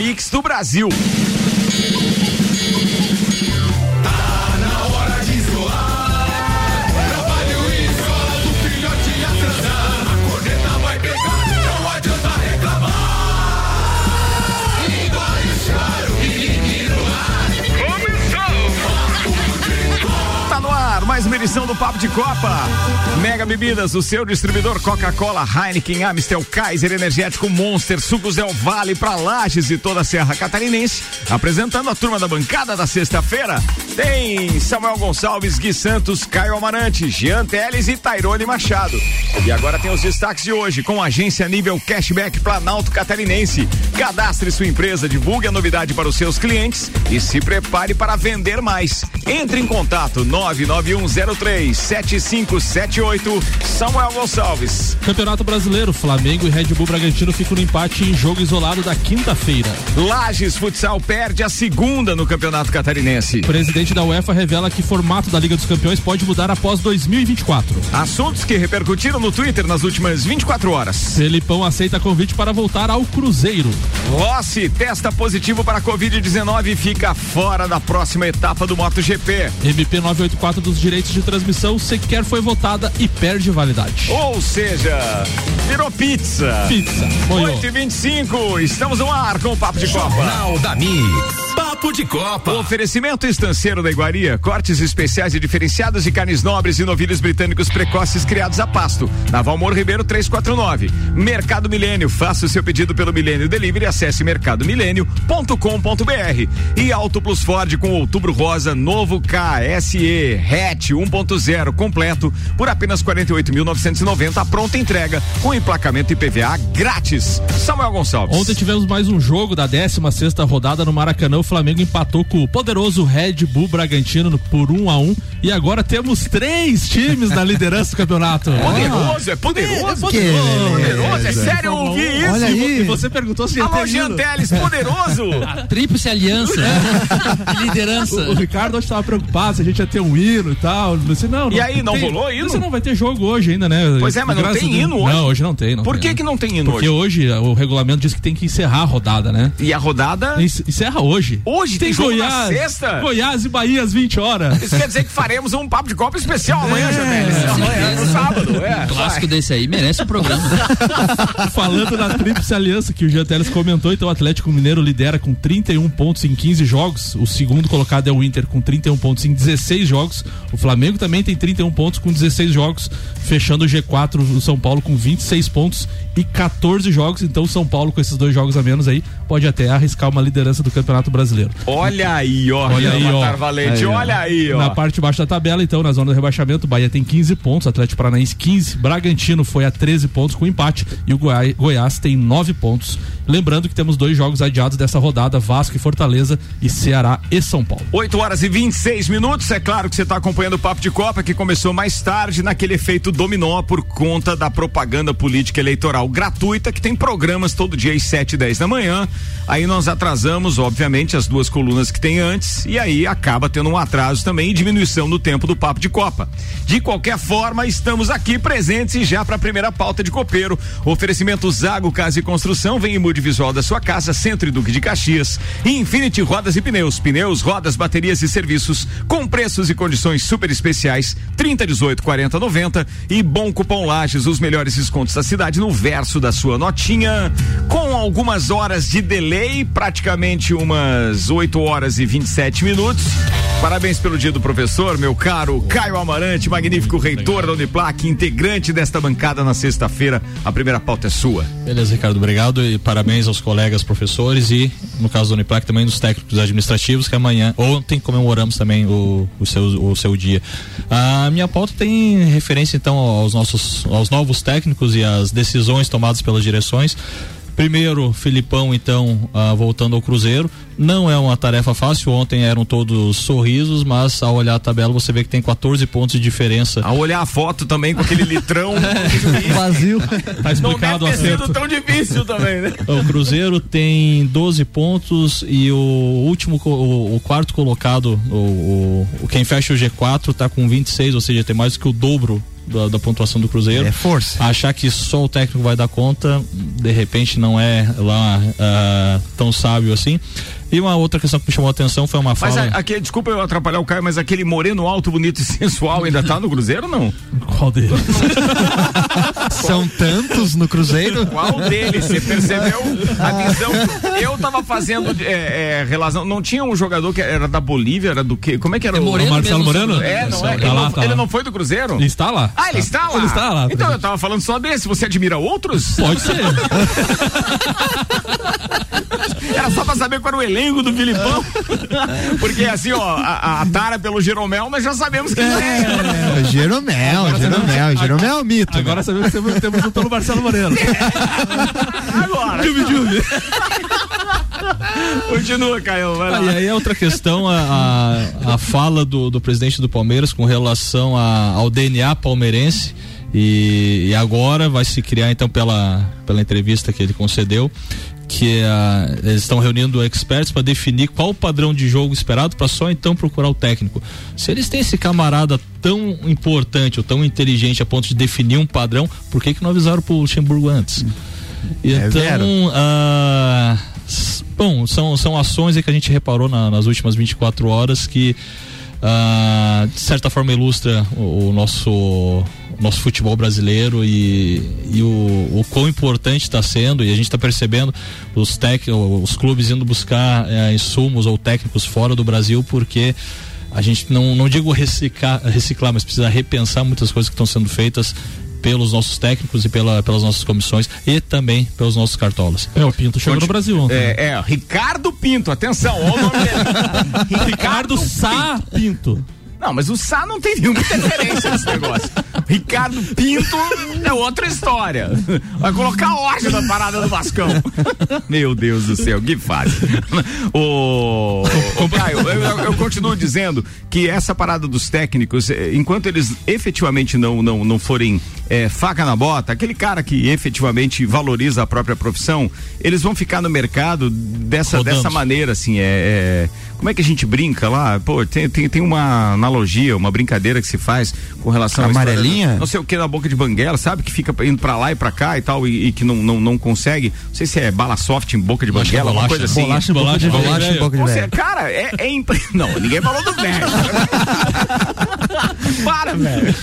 mix do Brasil. Mais uma edição do Papo de Copa. Mega Bebidas, o seu distribuidor Coca-Cola, Heineken, Amstel, Kaiser, Energético Monster, Sucos Del Vale para Lages e toda a Serra Catarinense. Apresentando a turma da bancada da sexta-feira, tem Samuel Gonçalves, Gui Santos, Caio Amarante, Jean Teles e Tairone Machado. E agora tem os destaques de hoje com a agência nível Cashback Planalto Catarinense. Cadastre sua empresa, divulgue a novidade para os seus clientes e se prepare para vender mais. Entre em contato 99103 7578 Samuel Gonçalves. Campeonato Brasileiro, Flamengo e Red Bull Bragantino ficam no empate em jogo isolado da quinta-feira. Lages Futsal perde a segunda no Campeonato Catarinense. Presidente presidente da UEFA revela que formato da Liga dos Campeões pode mudar após 2024. Assuntos que repercutiram no Twitter nas últimas 24 horas. Felipão aceita convite para voltar ao Cruzeiro. Rossi testa positivo para Covid-19 e fica fora da próxima etapa do MotoGP. MP 984 dos direitos de transmissão sequer foi votada e perde validade. Ou seja, virou pizza. Pizza. 8 e 25 estamos no ar com o Papo de Copa. Jornal da Mix. Papo de Copa. Oferecimento estanceiro da Iguaria, cortes especiais e diferenciados de carnes nobres e novilhos britânicos precoces criados a pasto. Na Valmor Ribeiro 349. Mercado Milênio, faça o seu pedido pelo Milênio Delivery, acesse mercadomilênio.com.br. E Auto Plus Ford com outubro rosa, novo KSE hatch 1.0 completo por apenas 48.990 pronta entrega com emplacamento IPVA grátis. Samuel Gonçalves. Ontem tivemos mais um jogo da 16 sexta rodada no Maracanã, o Flamengo empatou com o poderoso Red Bull Bragantino por um a um e agora temos três times na liderança do campeonato. Poderoso, é poderoso. É poderoso, poderoso. É sério, eu ouvi isso. Olha aí. E você perguntou se Alô, Jean Teles, poderoso. Tríplice aliança. liderança. O, o Ricardo hoje estava preocupado se a gente ia ter um hino e tal. Disse, não, não, e aí, não tem, rolou hino? Você não vai ter jogo hoje ainda, né? Pois é, mas não tem hino hoje. Não, hoje não tem. Não Por tem. que que não tem hino Porque hoje? Porque hoje o regulamento diz que tem que encerrar a rodada, né? E a rodada? Encerra hoje. Hoje tem, tem Goiás, sexta? Goiás e Bahia às 20 horas. Isso quer dizer que faremos um papo de Copa especial amanhã, é, Janelles. Amanhã, no sábado. É, clássico vai. desse aí merece o programa. Falando da Tríplice Aliança que o Janteles comentou, então o Atlético Mineiro lidera com 31 pontos em 15 jogos. O segundo colocado é o Inter com 31 pontos em 16 jogos. O Flamengo também tem 31 pontos com 16 jogos, fechando o G4 do São Paulo com 26 pontos e 14 jogos. Então o São Paulo com esses dois jogos a menos aí pode até arriscar uma liderança do Campeonato Brasileiro. Olha aí, ó. Olha aí, ó. Valente, aí, olha aí, ó. Na parte de baixo da tabela, então, na zona do rebaixamento, o Bahia tem 15 pontos, Atlético Paranaense 15, Bragantino foi a 13 pontos com empate e o Goiás, Goiás tem 9 pontos. Lembrando que temos dois jogos adiados dessa rodada, Vasco e Fortaleza e Ceará e São Paulo. 8 horas e 26 minutos. É claro que você está acompanhando o Papo de Copa, que começou mais tarde naquele efeito dominó por conta da propaganda política eleitoral gratuita, que tem programas todo dia às 7 e 10 da manhã. Aí nós atrasamos, obviamente, as duas colunas que tem antes, e aí acaba tendo um atraso também e diminuição no tempo do Papo de Copa. De qualquer forma, estamos aqui presentes e já para a primeira pauta de copeiro. Oferecimento Zago Casa e Construção, vem em visual da sua casa, Centro e Duque de Caxias. Infinity Rodas e Pneus, pneus, rodas, baterias e serviços com preços e condições super especiais, 30, 18, 40, 90 e bom cupom Lages, os melhores descontos da cidade no verso da sua notinha, com algumas horas de delay, praticamente umas 8 horas e 27 minutos. Parabéns pelo dia do professor, meu caro Caio Amarante, magnífico reitor da Uniplac, integrante desta bancada na sexta-feira. A primeira pauta é sua. Beleza, Ricardo, obrigado e parabéns aos colegas professores e, no caso da Uniplac, também dos técnicos administrativos, que amanhã, ontem comemoramos também o, o, seu, o seu dia. A minha pauta tem referência, então, aos nossos, aos novos técnicos e às decisões tomadas pelas direções. Primeiro, Filipão, então, uh, voltando ao Cruzeiro. Não é uma tarefa fácil. Ontem eram todos sorrisos, mas ao olhar a tabela você vê que tem 14 pontos de diferença. Ao olhar a foto também com aquele litrão é. vazio. Tá explicado Não deve ter sido tão difícil também, né? O Cruzeiro tem 12 pontos e o último, o, o quarto colocado, o, o, quem fecha o G4 tá com 26, ou seja, tem mais do que o dobro da, da pontuação do Cruzeiro. É força. Achar que só o técnico vai dar conta, de repente não é lá uh, tão sábio assim. E uma outra questão que me chamou a atenção foi uma fala. Mas a, aquele, desculpa eu atrapalhar o Caio, mas aquele moreno alto, bonito e sensual ainda tá no Cruzeiro ou não? Qual deles? São tantos no Cruzeiro? Qual deles? Você percebeu a visão? Eu tava fazendo é, é, relação. Não tinha um jogador que era da Bolívia, era do quê? Como é que era É o. Moreno o Marcelo mesmo, Moreno? É, não é? Tá Ele, lá, não, tá ele lá. não foi do Cruzeiro? Ele está lá. Ah, ele está lá? Ele está lá. Então eu tava falando só desse. Você admira outros? Pode ser. Era só pra saber qual era o elenco do Filipão. Porque assim, ó, a, a tara pelo Jeromel, nós já sabemos que é. É, Jeromel, Jeromel, Jeromel é um mito. Agora sabemos que temos, um pelo Marcelo Moreno. Agora. Continua, Caio. Vai lá. Ah, e aí é outra questão, a, a, a fala do, do presidente do Palmeiras com relação a, ao DNA palmeirense. E, e agora vai se criar, então, pela, pela entrevista que ele concedeu, que ah, eles estão reunindo experts para definir qual o padrão de jogo esperado para só então procurar o técnico. Se eles têm esse camarada tão importante ou tão inteligente a ponto de definir um padrão, por que que não avisaram pro Luxemburgo antes? É. Então, ah, bom, são, são ações que a gente reparou na- nas últimas 24 horas que ah, de certa forma ilustra o, o nosso nosso futebol brasileiro e, e o, o quão importante está sendo e a gente está percebendo os tec, os clubes indo buscar eh, insumos ou técnicos fora do Brasil porque a gente não, não digo reciclar, reciclar, mas precisa repensar muitas coisas que estão sendo feitas pelos nossos técnicos e pela, pelas nossas comissões e também pelos nossos cartolas. É, o Pinto chegou no Brasil ontem. É, é, Ricardo Pinto, atenção, olha o nome dele. Ricardo Sá Pinto. Não, mas o Sá não tem nenhuma interferência nesse negócio. Ricardo Pinto é outra história. Vai colocar ódio na parada do Vascão. Meu Deus do céu, que fase. O, o Caio, eu, eu- continuo dizendo que essa parada dos técnicos, eh, enquanto eles efetivamente não, não, não forem eh, faca na bota, aquele cara que efetivamente valoriza a própria profissão, eles vão ficar no mercado dessa, dessa maneira, assim, é, é- como é que a gente brinca lá? Pô, tem, tem, tem uma analogia, uma brincadeira que se faz com relação história Amarelinha? Não sei o que na boca de banguela, sabe? Que fica indo pra lá e pra cá e tal, e, e que não, não, não consegue. Não sei se é bala soft em boca de é banguela, uma bolacha, coisa assim. bolacha boca de bolacha, Bolacha em boca de seja, velho. cara, é, é impre... Não, ninguém falou do velho. Para, velho.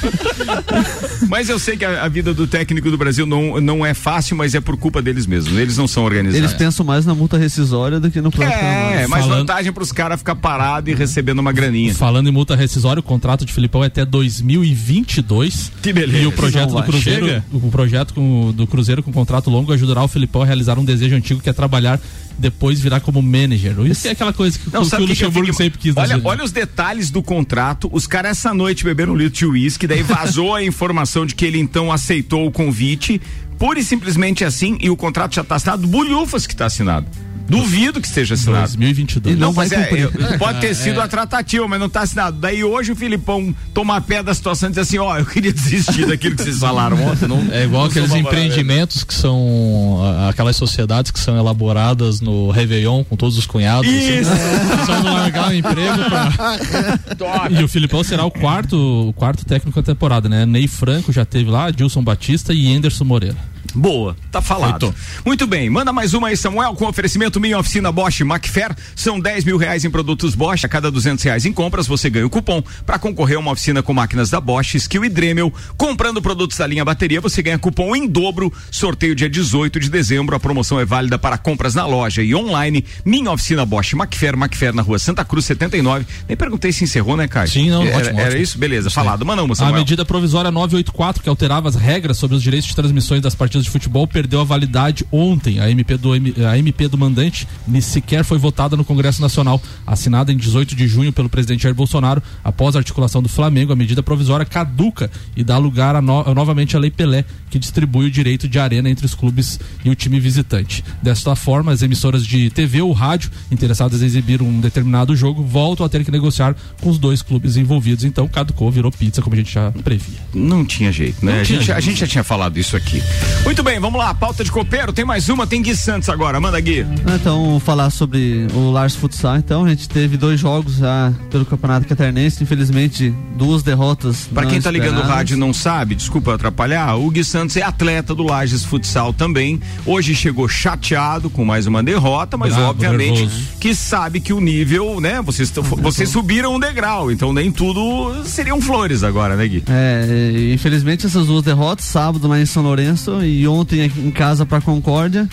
Mas eu sei que a, a vida do técnico do Brasil não, não é fácil, mas é por culpa deles mesmos. Eles não são organizados. Eles pensam mais na multa rescisória do que no próprio. É, mais Falando- vantagem pros caras ficar parado e recebendo uma graninha. Falando em multa rescisória, o contrato de Filipão é até 2022. Que beleza. E o projeto do. Cruzeiro, Chega. o projeto com- do Cruzeiro com contrato longo ajudará o Filipão a realizar um desejo antigo que é trabalhar depois virar como manager. Isso é aquela coisa que, Não, que o o que Luxemburgo fico- sempre quis. Olha, vida. olha os detalhes do contrato. Os caras essa noite beberam um litro de uísque, daí vazou a informação de que ele então aceitou o convite, pura e simplesmente assim, e o contrato já está assinado. Bulhufas que está assinado. Duvido que esteja assinado. 2022. E não mas vai é, pode ter sido a tratativa, mas não está assinado. Daí hoje o Filipão toma pé da situação e diz assim: ó, eu queria desistir daquilo que vocês falaram ontem. Não, É igual não aqueles empreendimentos que são aquelas sociedades que são elaboradas no Réveillon com todos os cunhados. Isso. Assim, só não largar o emprego pra... E o Filipão será o quarto, o quarto técnico da temporada, né? Ney Franco já teve lá, Dilson Batista e Anderson Moreira. Boa, tá falado. Muito bem, manda mais uma aí, Samuel, com oferecimento Minha Oficina Bosch Macfair. São 10 mil reais em produtos Bosch. A cada 200 reais em compras, você ganha o cupom para concorrer a uma oficina com máquinas da Bosch, Skill e Dremel. Comprando produtos da linha bateria, você ganha cupom em dobro. Sorteio dia 18 de dezembro. A promoção é válida para compras na loja e online. Minha Oficina Bosch Macfair, Macfair na rua Santa Cruz 79. Nem perguntei se encerrou, né, Caio? Sim, não, era, ótimo, Era ótimo. isso? Beleza, falado. Manda uma, A Samuel. medida provisória 984, que alterava as regras sobre os direitos de transmissões das partidas de futebol, perdeu a validade ontem. A MP do, a MP do mandante nem sequer foi votada no Congresso Nacional. Assinada em 18 de junho pelo presidente Jair Bolsonaro, após a articulação do Flamengo, a medida provisória caduca e dá lugar a no- a novamente à Lei Pelé, que distribui o direito de arena entre os clubes e o time visitante. Desta forma, as emissoras de TV ou rádio interessadas em exibir um determinado jogo voltam a ter que negociar com os dois clubes envolvidos. Então, caducou, virou pizza, como a gente já previa. não tinha jeito, né? Não A tinha gente, a jeito. gente já tinha falado isso aqui. Muito bem, vamos lá. Pauta de copeiro, tem mais uma, tem Gui Santos agora. Manda Gui. Então, falar sobre o Lars Futsal. Então, a gente teve dois jogos já pelo Campeonato Catarinense. Infelizmente, duas derrotas. Pra não quem tá ligando o rádio e não sabe, desculpa atrapalhar, o Gui Santos é atleta do Lages Futsal também. Hoje chegou chateado com mais uma derrota, mas Bravo, obviamente nervoso. que sabe que o nível, né? Vocês, vocês subiram um degrau, então nem tudo seriam flores agora, né, Gui? É, infelizmente essas duas derrotas, sábado lá em São Lourenço e ontem em casa para Concórdia.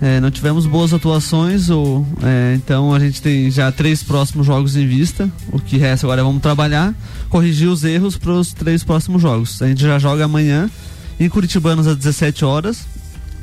é, não tivemos boas atuações, ou, é, então a gente tem já três próximos jogos em vista. O que resta agora é vamos trabalhar, corrigir os erros para os três próximos jogos. A gente já joga amanhã em Curitibanos às 17 horas.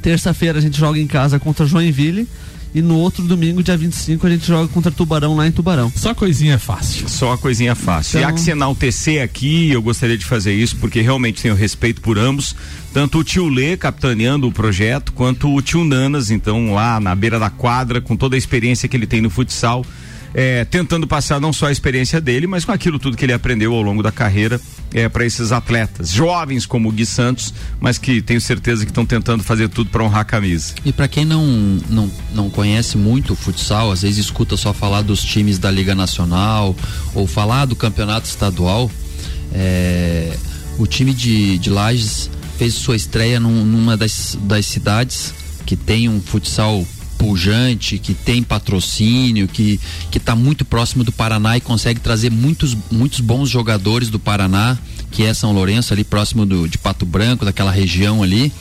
Terça-feira a gente joga em casa contra Joinville. E no outro domingo, dia 25, a gente joga contra Tubarão lá em Tubarão. Só coisinha fácil. Só a coisinha fácil. Então- E há que se enaltecer aqui, eu gostaria de fazer isso, porque realmente tenho respeito por ambos. Tanto o tio Lê capitaneando o projeto, quanto o tio Nanas, então, lá na beira da quadra, com toda a experiência que ele tem no futsal. É, tentando passar não só a experiência dele, mas com aquilo tudo que ele aprendeu ao longo da carreira é, para esses atletas, jovens como o Gui Santos, mas que tenho certeza que estão tentando fazer tudo para honrar a camisa. E pra quem não, não, não conhece muito o futsal, às vezes escuta só falar dos times da Liga Nacional ou falar do campeonato estadual, é, o time de, de Lages fez sua estreia num- numa das, das cidades que tem um futsal pujante, que tem patrocínio, que que está muito próximo do Paraná e consegue trazer muitos muitos bons jogadores do Paraná, que é São Lourenço ali próximo do, de Pato Branco, daquela região ali.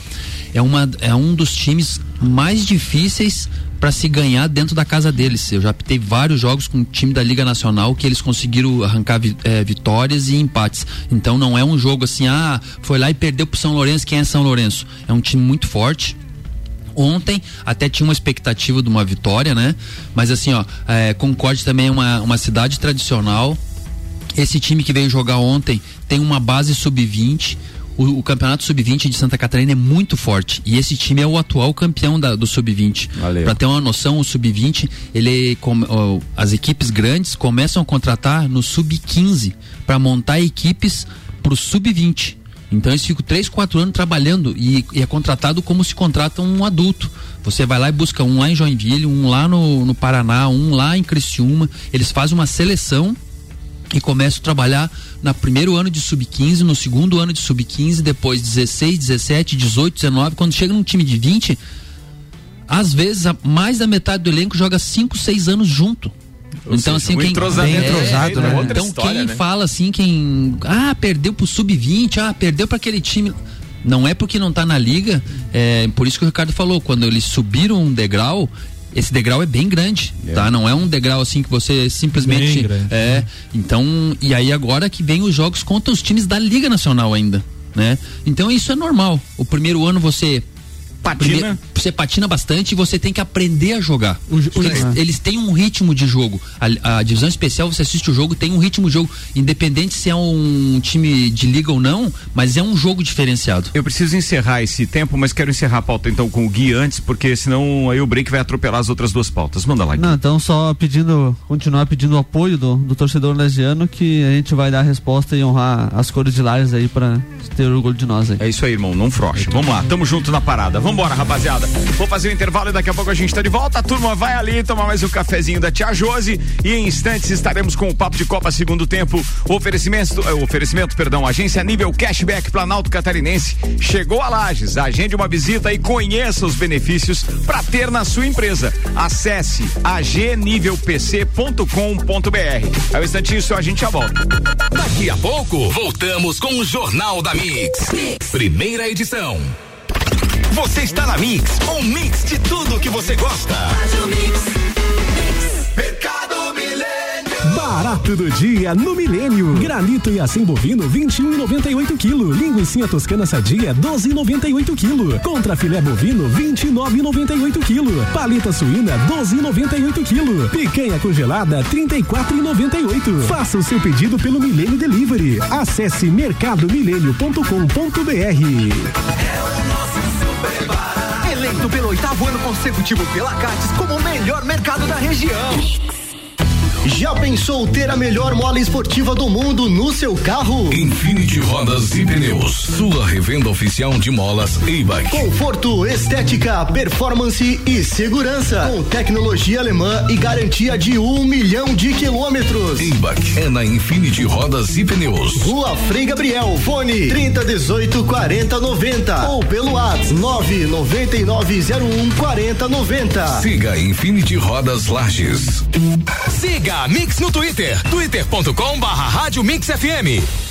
É uma é um dos times mais difíceis para se ganhar dentro da casa deles. Eu já pitei vários jogos com o time da Liga Nacional que eles conseguiram arrancar eh, vitórias e empates. Então não é um jogo assim, ah, foi lá e perdeu pro São Lourenço, quem é São Lourenço? É um time muito forte. Ontem até tinha uma expectativa de uma vitória, né? Mas assim, ó, é, Concorde também é uma, uma cidade tradicional. Esse time que veio jogar ontem tem uma base sub-20. O, o campeonato sub-20 de Santa Catarina é muito forte. E esse time é o atual campeão da- do sub-20. Valeu. Pra ter uma noção, o sub-20, ele come- ó, as equipes grandes começam a contratar no sub-15 para montar equipes pro sub-20. Então eles ficam 3, 4 anos trabalhando e, e é contratado como se contrata um adulto. Você vai lá e busca um lá em Joinville, um lá no, no Paraná, um lá em Criciúma. Eles fazem uma seleção e começam a trabalhar no primeiro ano de sub-15, no segundo ano de sub-15, depois 16, 17, 18, 19. Quando chega num time de 20, às vezes mais da metade do elenco joga 5, 6 anos junto. Ou então, seja, assim, quem. entrosamento é, entrosado, é, né? Outra Então, história, quem né? fala assim, quem. Ah, perdeu pro sub-20, ah, perdeu para aquele time. Não é porque não tá na liga, é por isso que o Ricardo falou, quando eles subiram um degrau, esse degrau é bem grande, tá? Não é um degrau assim que você simplesmente grande, é. Então, e aí agora que vem os jogos contra os times da Liga Nacional ainda, né? Então isso é normal. O primeiro ano você Patina. Primeiro, você patina bastante e você tem que aprender a jogar. O eles, eles têm um ritmo de jogo. A, a divisão especial, você assiste o jogo, tem um ritmo de jogo. Independente se é um time de liga ou não, mas é um jogo diferenciado. Eu preciso encerrar esse tempo, mas quero encerrar a pauta então com o Gui antes, porque senão aí o break vai atropelar as outras duas pautas. Manda lá, Gui. Não, então só pedindo, continuar pedindo o apoio do, do torcedor legiano que a gente vai dar a resposta e honrar as cores de Lares aí pra ter orgulho de nós aí. É isso aí, irmão, não frocha. Vamos lá, tamo junto na parada. Vambora, rapaziada. Vou fazer o intervalo e daqui a pouco a gente tá de volta. A turma vai ali tomar mais um cafezinho da Tia Josi e em instantes estaremos com o Papo de Copa segundo tempo. Oferecimento, eh, oferecimento, perdão, agência nível cashback Planalto Catarinense. Chegou a Lages, agende uma visita e conheça os benefícios para ter na sua empresa. Acesse agnivelpc.com.br. Aí um instantinho só a gente já volta. Daqui a pouco, voltamos com o Jornal da Mix. Primeira edição. Você está na Mix, um mix de tudo que você gosta. Mercado Milênio. Barato do dia no Milênio. Granito e assim bovino 21,98 kg. Linguiça toscana sadia 12,98 kg. Contra filé bovino 29,98 kg. Paleta suína 12,98 kg. Picanha congelada 34,98. Faça o seu pedido pelo Milênio Delivery. Acesse mercadomilênio.com.br. Eleito pelo oitavo ano consecutivo pela Cates como o melhor mercado da região. Já pensou ter a melhor mola esportiva do mundo no seu carro? Infinity Rodas e Pneus, sua revenda oficial de molas e bike. Conforto, estética, performance e segurança. Com tecnologia alemã e garantia de um milhão de quilômetros. E-Bike é na Infinity Rodas e Pneus. Rua Frei Gabriel, fone 30 18 40 90 ou pelo WhatsApp 99901 40 90. Siga Infinity Rodas Lages. Siga a Mix no Twitter, twitter.com barra Rádio Mix FM.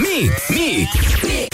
Mix, Mix.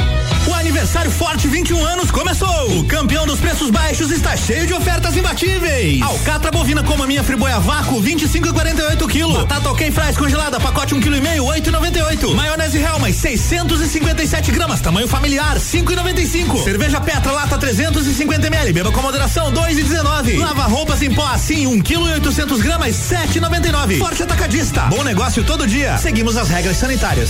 Aniversário Forte 21 anos começou. O campeão dos preços baixos está cheio de ofertas imbatíveis. Alcatra bovina com maminha friboia vácuo 25,48 kg. Batata ok fries congelada pacote 1,5 kg 8,98. Maionese Helmas 657 gramas tamanho familiar 5,95. Cerveja Petra lata 350 ml beba com moderação 2,19. Lava roupas em pó assim 1 kg 800 gramas 7,99. Forte atacadista. Bom negócio todo dia. Seguimos as regras sanitárias.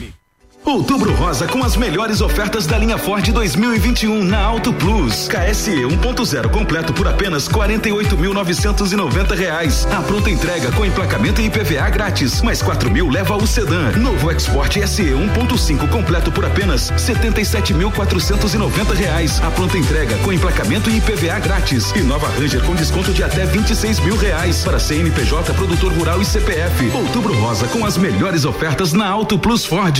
Outubro Rosa com as melhores ofertas da linha Ford 2021 na Auto Plus. KSE 1.0 completo por apenas 48.990 reais. A pronta entrega com emplacamento e IPVA grátis. Mais 4 mil leva o sedã. Novo Export SE 1.5 completo por apenas 77.490 reais. A pronta entrega com emplacamento e IPVA grátis. E nova Ranger com desconto de até 26 mil reais para CNPJ, produtor rural e CPF. Outubro Rosa com as melhores ofertas na Auto Plus Ford.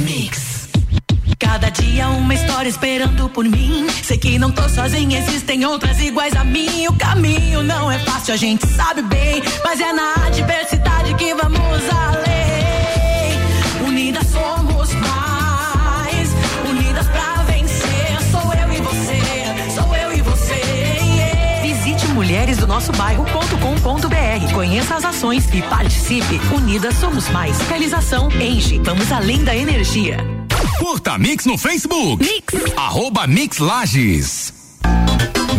Mix. Cada dia uma história esperando por mim. Sei que não tô sozinha, existem outras iguais a mim. O caminho não é fácil, a gente sabe bem. Mas é na adversidade que vamos além. Visite mulheresdonossobairro.com.br. Conheça as ações e participe. Unidas somos mais. Realização Engie. Vamos além da energia. Curta Mix no Facebook. Mix. Arroba Mix Lages.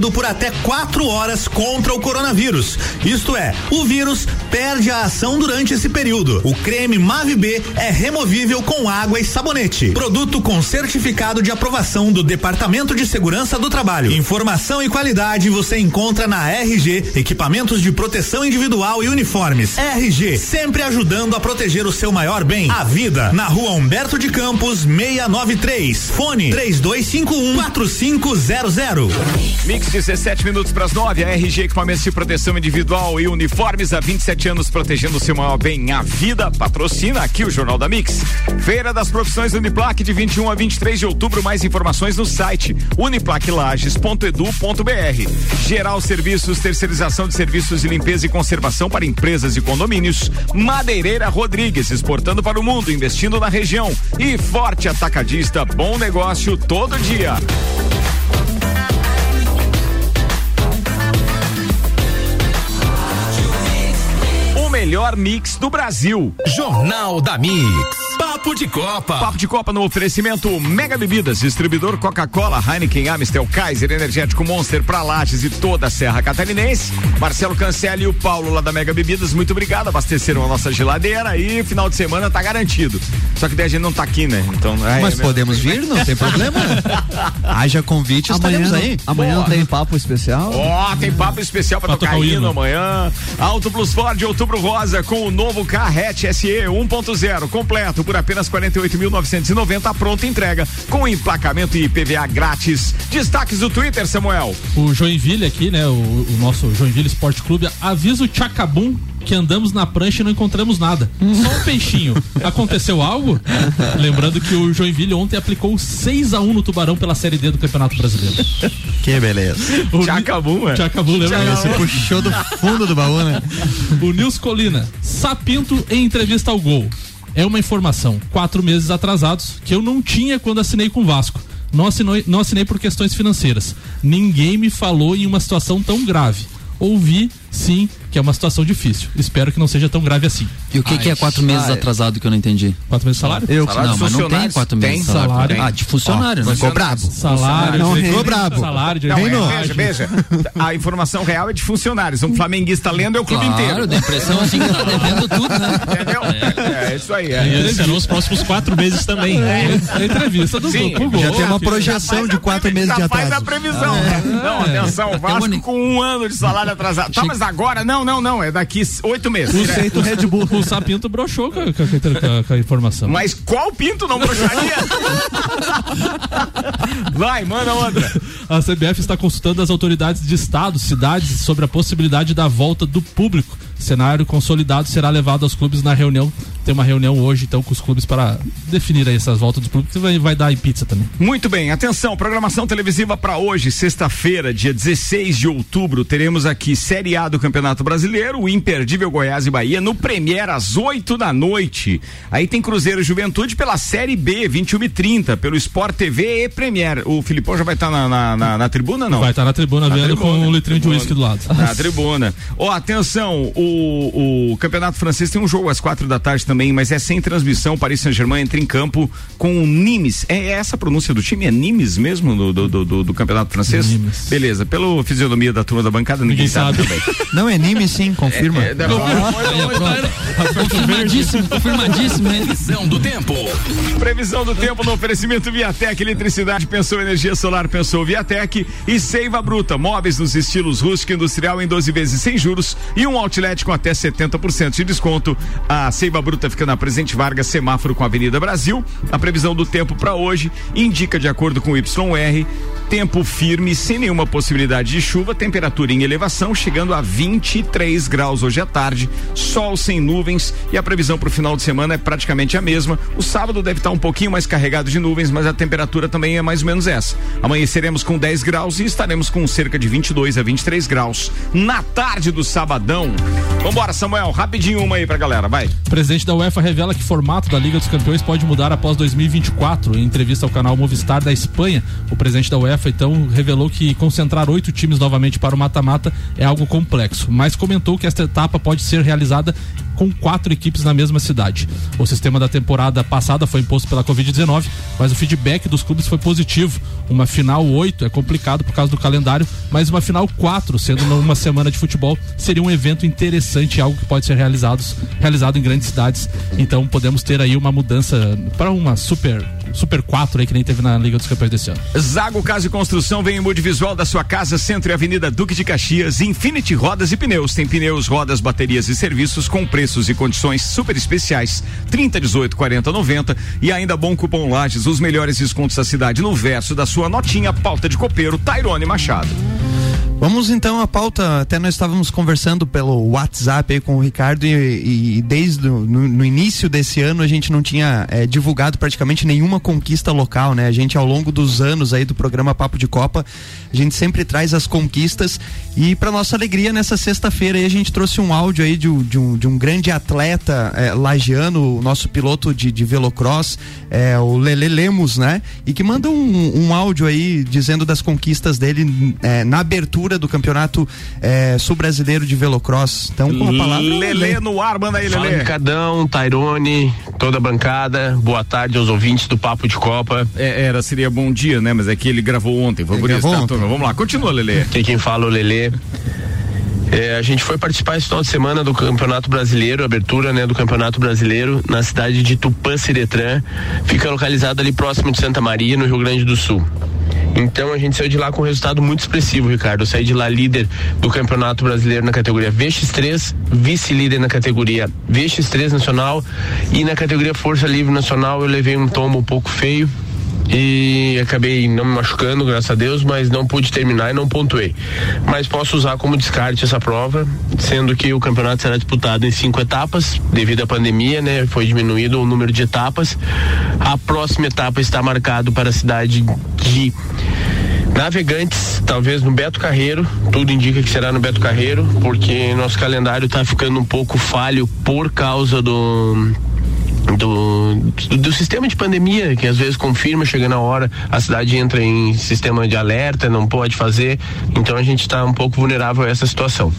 por até quatro horas contra o coronavírus. Isto é, o vírus perde a ação durante esse período. O creme Mave B é removível com água e sabonete. Produto com certificado de aprovação do Departamento de Segurança do Trabalho. Informação e qualidade você encontra na RG, equipamentos de proteção individual e uniformes. RG, sempre ajudando a proteger o seu maior bem, a vida. Na rua Humberto de Campos, 693. Fone 3251 4500. Mix 17 minutos para as 9. A RG Equipamentos de Proteção Individual e Uniformes há 27 anos protegendo o seu maior bem, a vida. Patrocina aqui o Jornal da Mix. Feira das Profissões Uniplac de 21 a 23 de outubro. Mais informações no site uniplaclages.edu.br. Geral Serviços, terceirização de serviços de limpeza e conservação para empresas e condomínios. Madeireira Rodrigues, exportando para o mundo, investindo na região. E Forte Atacadista, bom negócio todo dia. Melhor mix do Brasil. Jornal da Mix. Papo de Copa. Papo de Copa no oferecimento Mega Bebidas, distribuidor Coca-Cola, Heineken, Amstel, Kaiser, Energético Monster pra Lages e toda a Serra Catarinense. Marcelo Cancelli e o Paulo lá da Mega Bebidas, muito obrigado. Abasteceram a nossa geladeira e final de semana tá garantido. Só que daí a gente não tá aqui, né? Então, é, Mas é, podemos vir, não tem problema. Haja convite, Amanhã, estaremos não- aí. amanhã não tem papo especial? Ó, tem papo especial pra, tocar hino amanhã. Auto Plus Ford Outubro Rosa com o novo Carrete SE 1.0 completo por apenas 48.990 a pronta entrega com emplacamento e IPVA grátis. Destaques do Twitter, Samuel. O Joinville aqui, né? O, o nosso Joinville Esporte Clube avisa o Chacabum que andamos na prancha e não encontramos nada. Só um peixinho. Aconteceu algo? Lembrando que o Joinville ontem aplicou 6 a 1 no Tubarão pela Série D do Campeonato Brasileiro. Que beleza. O Chacabum, é? Chacabum, lembra? Esse puxou do fundo do baú, né? O Nils Colina, Sapinto em entrevista ao Gol. É uma informação, quatro meses atrasados, que eu não tinha quando assinei com o Vasco. Não assinei, não assinei por questões financeiras. Ninguém me falou em uma situação tão grave. Ouvi, sim, que é uma situação difícil. Espero que não seja tão grave assim. E o que, que é quatro meses atrasado que eu não entendi? Quatro meses de salário? Eu- não, mas não tem quatro meses de salário. Salário. Ah, de funcionário, né? Ficou brabo. Salário, Não, ficou brabo. salário, direito Não, de é, veja, veja. A informação real é de funcionários. Um flamenguista lendo é o clube Claro, inteiro. dá a impressão assim que tá devendo tudo, né? Entendeu? É, é isso aí. E É. eles serão os próximos quatro meses também. É, é entrevista do Sim, Gol. Já tem uma projeção de quatro meses de Já faz a atraso. previsão. Não, atenção, o Vasco com um ano de salário atrasado. Tá, mas agora? Não, não, não. É daqui oito meses. O, Seito Red Bull. O Sapinto broxou com a, com a- com a- com a informação. Mas qual pinto não broxaria? Vai, manda outra. A CBF está consultando as autoridades de estado, cidades, sobre a possibilidade da volta do público. Cenário consolidado será levado aos clubes na reunião. Tem uma reunião hoje, então, com os clubes para definir aí essas voltas do público. que Vai, vai dar em pizza também. Muito bem, atenção, programação televisiva para hoje, sexta-feira, dia 16 de outubro, teremos aqui Série A do Campeonato Brasileiro, o imperdível Goiás e Bahia, no Premier às 8 da noite. Aí tem Cruzeiro e Juventude pela Série B, 21 e 30 pelo Sport TV e Premier. O Filipão já vai estar na, na, na- na tribuna, não? Vai estar na tribuna Na vendo tribuna, com um litrinho de tribuna. uísque do lado. Na tribuna. Ó, atenção, o, o Campeonato Francês tem um jogo às quatro da tarde também, mas é sem transmissão. Paris Saint-Germain entra em campo com o Nimes. É, é essa a pronúncia do time? É Nimes mesmo do, do, do- do- Campeonato Francês? Nimes. Beleza, pela fisionomia da turma da bancada, ninguém, Ninguém sabe, sabe. também. Não é anime, sim, confirma. É, da- Confirmadíssimo, confirmadíssimo, hein? Previsão do tempo. Previsão do tempo no oferecimento Viatec, eletricidade, pensou energia solar, pensou Viatec e Seiva Bruta, móveis nos estilos rústico e industrial em 12 vezes sem juros e um outlet com até 70% de desconto. A Seiva Bruta fica na Presidente Vargas, semáforo com a Avenida Brasil. A previsão do tempo para hoje indica, de acordo com o YR, tempo firme, sem nenhuma possibilidade de chuva, temperatura em elevação, chegando a 23 graus hoje à tarde, sol sem nuvens e a previsão para o final de semana é praticamente a mesma. O sábado deve estar um pouquinho mais carregado de nuvens, mas a temperatura também é mais ou menos essa. Amanheceremos com 10 graus e estaremos com cerca de 22 a 23 graus na tarde do sabadão. Vambora, Samuel, rapidinho uma aí pra galera, vai. O presidente da UEFA revela que formato da Liga dos Campeões pode mudar após 2024. Em entrevista ao canal Movistar da Espanha, o presidente da UEFA então revelou que concentrar oito times novamente para o mata-mata é algo complexo, mas comentou que esta etapa pode ser realizada com quatro equipes na mesma cidade. O sistema da temporada passada foi imposto pela Covid-19, mas o feedback dos clubes foi positivo. Uma final 8 é complicado por causa do calendário, mas uma final 4, sendo numa semana de futebol, seria um evento interessante, algo que pode ser realizado, realizado em grandes cidades. Então podemos ter aí uma mudança para uma super Super 4 aí que nem teve na Liga dos Campeões desse ano. Zago Casa e Construção vem em multivisual da sua casa, Centro e Avenida Duque de Caxias, Infinity Rodas e Pneus. Tem pneus, rodas, baterias e serviços com preços e condições super especiais. 30, 18, 40, 90 e ainda bom cupom Lages, os melhores descontos da cidade no verso da sua notinha, pauta de copeiro, Tairone Machado. Vamos então à pauta. Até nós estávamos conversando pelo WhatsApp aí com o Ricardo e, e desde no, no, início desse ano a gente não tinha é, divulgado praticamente nenhuma conquista local, né? A gente ao longo dos anos aí do programa Papo de Copa, a gente sempre traz as conquistas e para nossa alegria nessa sexta-feira a gente trouxe um áudio aí de, de, um, de um grande atleta é, lagiano, o nosso piloto de, de velocross, é, o Lele Lemos, né? E que manda um, um áudio aí dizendo das conquistas dele é, na abertura do Campeonato é, Sul-Brasileiro de Velocross. Então, com a palavra. Lele no ar, manda aí, Lele. Fala, Ricardão, Tairone, toda a bancada. Boa tarde aos ouvintes do Papo de Copa. É, era, seria bom dia, né? Mas é que ele gravou ontem. Foi por isso, tá, turma? Vamos lá, continua, Lele. Tem quem fala o Lele. É, a gente foi participar esse final de semana do Campeonato Brasileiro, abertura né, do Campeonato Brasileiro, na cidade de Tupã Siretran. Fica localizado ali próximo de Santa Maria, no Rio Grande do Sul. Então a gente saiu de lá com um resultado muito expressivo, Ricardo. Eu saí de lá líder do Campeonato Brasileiro na categoria VX3, vice-líder na categoria VX3 nacional e na categoria Força Livre Nacional eu levei um tombo um pouco feio e acabei não me machucando, graças a Deus, mas não pude terminar e não pontuei. Mas posso usar como descarte essa prova, sendo que o campeonato será disputado em cinco etapas, devido à pandemia, né? Foi diminuído o número de etapas. A próxima etapa está marcado para a cidade de Navegantes, talvez no Beto Carreiro, tudo indica que será no Beto Carreiro, porque nosso calendário está ficando um pouco falho por causa do do, do sistema de pandemia, que às vezes confirma, chega na hora, a cidade entra em sistema de alerta, não pode fazer, então a gente está um pouco vulnerável a essa situação.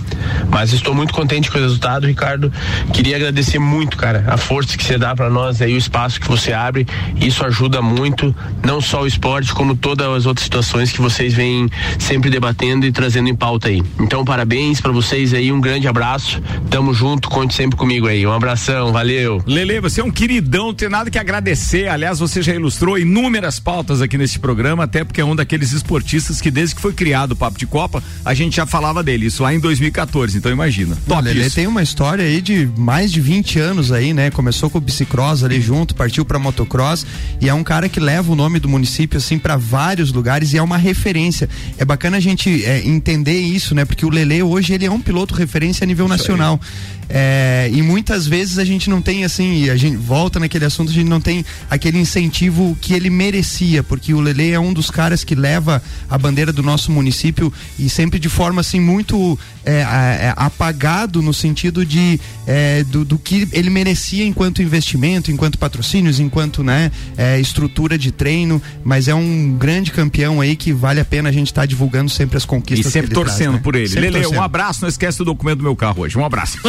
Mas estou muito contente com o resultado, Ricardo. Queria agradecer muito, cara, a força que você dá para nós aí, o espaço que você abre, isso ajuda muito, não só o esporte, como todas as outras situações que vocês vêm sempre debatendo e trazendo em pauta aí. Então, parabéns para vocês aí, um grande abraço, tamo junto, conte sempre comigo aí. Um abração, valeu. Lele, você é um queridão, não tem nada que agradecer. Aliás, você já ilustrou inúmeras pautas aqui nesse programa, até porque é um daqueles esportistas que desde que foi criado o Papo de Copa, a gente já falava dele, isso lá em 2014, então imagina. Top Olha, ele tem uma história aí de mais de 20 anos aí, né? Começou com o bicicross ali junto, partiu para motocross e é um cara que leva o nome do município assim para vários lugares e é uma referência. É bacana a gente é, entender isso, né? Porque o Lele hoje ele é um piloto referência a nível isso nacional. É, e muitas vezes a gente não tem assim, a gente volta naquele assunto, a gente não tem aquele incentivo que ele merecia, porque o Lele é um dos caras que leva a bandeira do nosso município e sempre de forma assim muito é, é, apagado no sentido de é, do, do, que ele merecia enquanto investimento, enquanto patrocínios, enquanto né, é, estrutura de treino, mas é um grande campeão aí que vale a pena a gente estar tá divulgando sempre as conquistas. E sempre torcendo traz, né? por ele. Sempre Lele, torcendo. um abraço, não esquece do documento do meu carro hoje. Um abraço.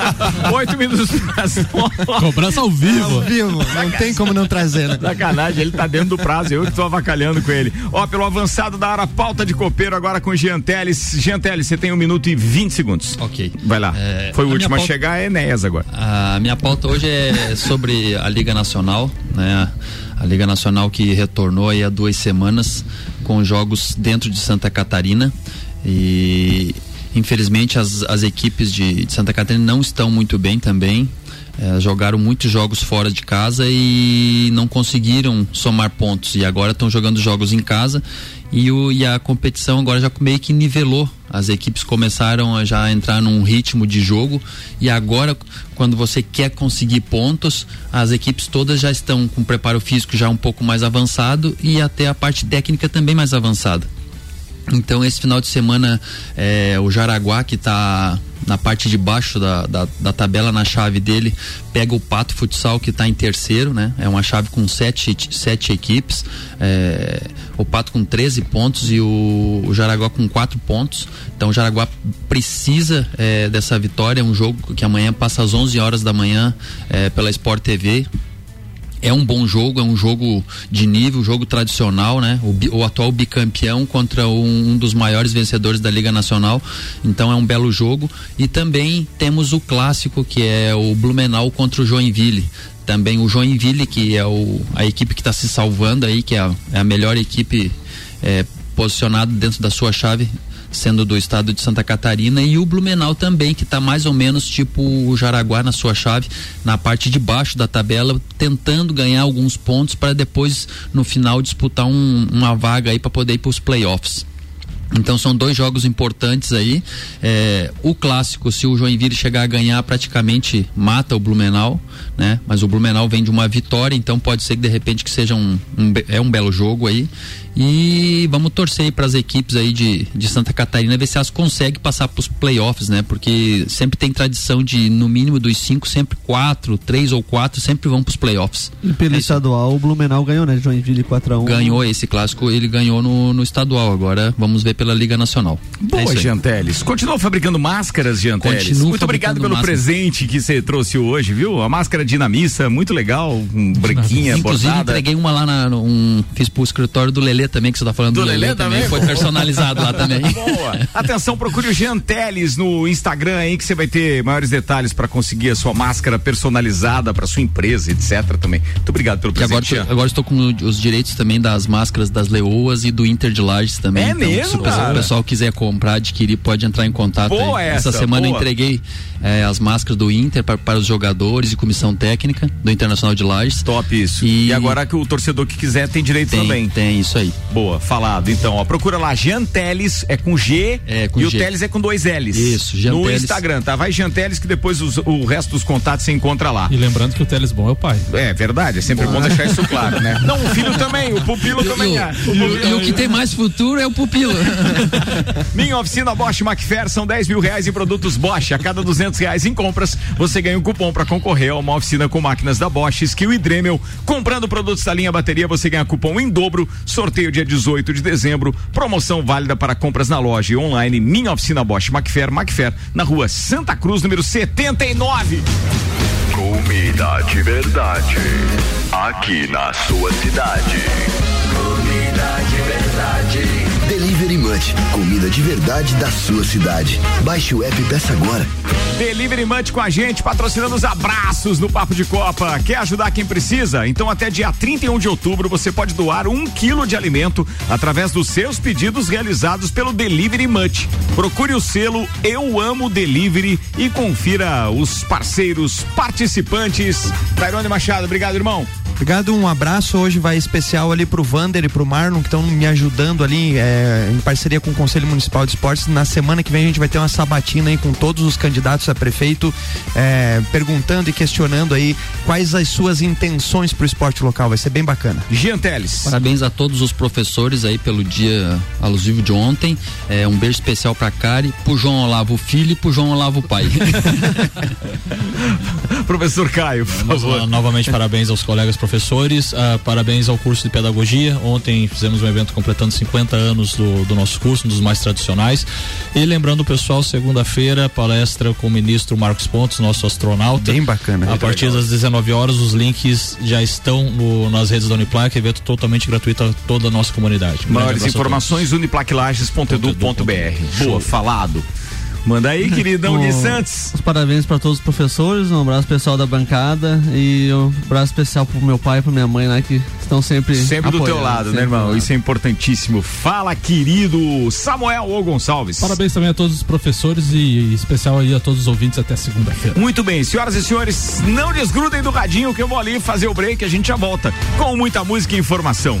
Oito minutos Cobrança ao vivo. Ao vivo, não tem como não trazer, né? Sacanagem, ele tá dentro do prazo, eu que tô avacalhando com ele. Ó, pelo avançado da área, pauta de copeiro agora com Jean Teles. Jean Teles, você tem um minuto e vinte segundos. Ok. Vai lá. É, Foi o último a, pauta, chegar, é Enéas agora. A minha pauta hoje é sobre a Liga Nacional, né? A Liga Nacional que retornou aí há duas semanas com jogos dentro de Santa Catarina e Infelizmente, as, as equipes de, de Santa Catarina não estão muito bem também. É, jogaram muitos jogos fora de casa e não conseguiram somar pontos. E agora estão jogando jogos em casa e, o, e a competição agora já meio que nivelou. As equipes começaram a já entrar num ritmo de jogo e agora, quando você quer conseguir pontos, as equipes todas já estão com preparo físico já um pouco mais avançado e até a parte técnica também mais avançada. Então esse final de semana é, o Jaraguá que está na parte de baixo da, da, da, tabela na chave dele pega o Pato Futsal que está em terceiro, né? É uma chave com sete, sete equipes, é, o Pato com 13 pontos e o, o Jaraguá com quatro pontos. Então o Jaraguá precisa é, dessa vitória, é um jogo que amanhã passa às 11 horas da manhã pela Sport TV é um bom jogo, é um jogo de nível, jogo tradicional, né? O, o atual bicampeão contra um, um, dos maiores vencedores da Liga Nacional. Então é um belo jogo. E também temos o clássico que é o Blumenau contra o Joinville. Também o Joinville, que é o, a equipe que está se salvando aí, que é a, é a melhor equipe é, posicionada dentro da sua chave sendo do estado de Santa Catarina, e o Blumenau também, que está mais ou menos tipo o Jaraguá na sua chave, na parte de baixo da tabela, tentando ganhar alguns pontos para depois, no final, disputar um, uma vaga aí para poder ir para os playoffs. Então são dois jogos importantes aí. É, o clássico, se o Joinville chegar a ganhar, praticamente mata o Blumenau, né? Mas o Blumenau vem de uma vitória, então pode ser que de repente que seja um, um é um belo jogo aí. E vamos torcer para as equipes aí de, de Santa Catarina ver se elas conseguem passar para os playoffs, né? Porque sempre tem tradição de, no mínimo dos cinco, sempre quatro, três ou quatro, sempre vão para os playoffs. E pelo é estadual, o Blumenau ganhou, né? Joinville 4x1. Ganhou esse clássico, ele ganhou no, no estadual. Agora vamos ver pela Liga Nacional. Boa, é Gianteles. Continua fabricando máscaras, Gianteles. Continua muito obrigado pelo máscara. presente que você trouxe hoje, viu? A máscara dinamissa, muito legal, um branquinha, Inclusive, bordada. entreguei uma lá na, um, fiz pro escritório do Lelê também, que você tá falando do, do Lelê, Lelê também, também. foi personalizado lá também. Boa. Atenção, procure o Jean Teles no Instagram aí que você vai ter maiores detalhes para conseguir a sua máscara personalizada para sua empresa, etc. também. Muito obrigado pelo presente. Agora, agora estou com os direitos também das máscaras das Leoas e do Inter de Lages também. É então, mesmo, se o pessoal, o pessoal quiser comprar, adquirir, pode entrar em contato. Boa aí. essa, essa semana boa. eu entreguei é, as máscaras do Inter para, para os jogadores e comissão técnica do Internacional de Lages. Top isso. E, e agora que o torcedor que quiser tem direito tem, também. Tem, isso aí. Boa, falado. Então, ó, procura lá Jean Teles, é com G é, com e G. o Teles é com dois L's. Isso, Jean No. Instagram, tá? Vai Jean Teles que depois os, o resto dos contatos você encontra lá. E lembrando que o Teles bom é o pai. É verdade, é sempre bom deixar isso claro, né? Não, o filho também, o pupilo E, também o- é. e o- e o que tem mais futuro é o pupilo. Minha oficina Bosch Macfair são 10 mil reais em produtos Bosch. A cada 200 reais em compras, você ganha um cupom para concorrer a uma oficina com máquinas da Bosch, Skill e Dremel. Comprando produtos da linha bateria, você ganha cupom em dobro. Sorteio dia 18 de dezembro. Promoção válida para compras na loja e online. Minha oficina Bosch Macfair, Macfair, na rua Santa Cruz, número 79. Comida de verdade. Aqui na sua cidade. Delivery comida de verdade da sua cidade. Baixe o app e peça agora. Delivery Munch com a gente, patrocinando os abraços no Papo de Copa. Quer ajudar quem precisa? Então até dia 31 de outubro você pode doar um quilo de alimento através dos seus pedidos realizados pelo Delivery Munch. Procure o selo Eu Amo Delivery e confira os parceiros participantes. Tairone Machado, obrigado, irmão. Obrigado, um abraço. Hoje vai especial ali pro Vander e pro Marlon, que estão me ajudando ali é, em parceria com o Conselho Municipal de Esportes. Na semana que vem a gente vai ter uma sabatina aí com todos os candidatos a prefeito, é, perguntando e questionando aí quais as suas intenções pro esporte local. Vai ser bem bacana. Jean Teles. Parabéns a todos os professores aí pelo dia alusivo de ontem. É, um beijo especial pra Cari, pro João Olavo filho e pro João Olavo pai. Professor Caio, por favor. novamente parabéns aos colegas professores, ah, parabéns ao curso de pedagogia. Ontem fizemos um evento completando 50 anos do, do nosso curso, um dos mais tradicionais. E lembrando o pessoal, segunda-feira, palestra com o ministro Marcos Pontes, nosso astronauta. Bem bacana. A partir das 19 horas, os links já estão no- nas redes da Uniplac, evento totalmente gratuito a toda a nossa comunidade. Maiores informações uniplaquilages.edu.br. Boa, falado. Manda aí, queridão Gui Santos. Os parabéns para todos os professores, um abraço pessoal da bancada e um abraço especial pro meu pai e pra minha mãe lá que estão sempre Sempre do teu apoiando, lado, né, irmão? Isso é importantíssimo. Fala, querido Samuel ou Gonçalves. Parabéns também a todos os professores e especial aí a todos os ouvintes até segunda-feira. Muito bem, senhoras e senhores, não desgrudem do radinho que eu vou ali fazer o break e a gente já volta com muita música e informação.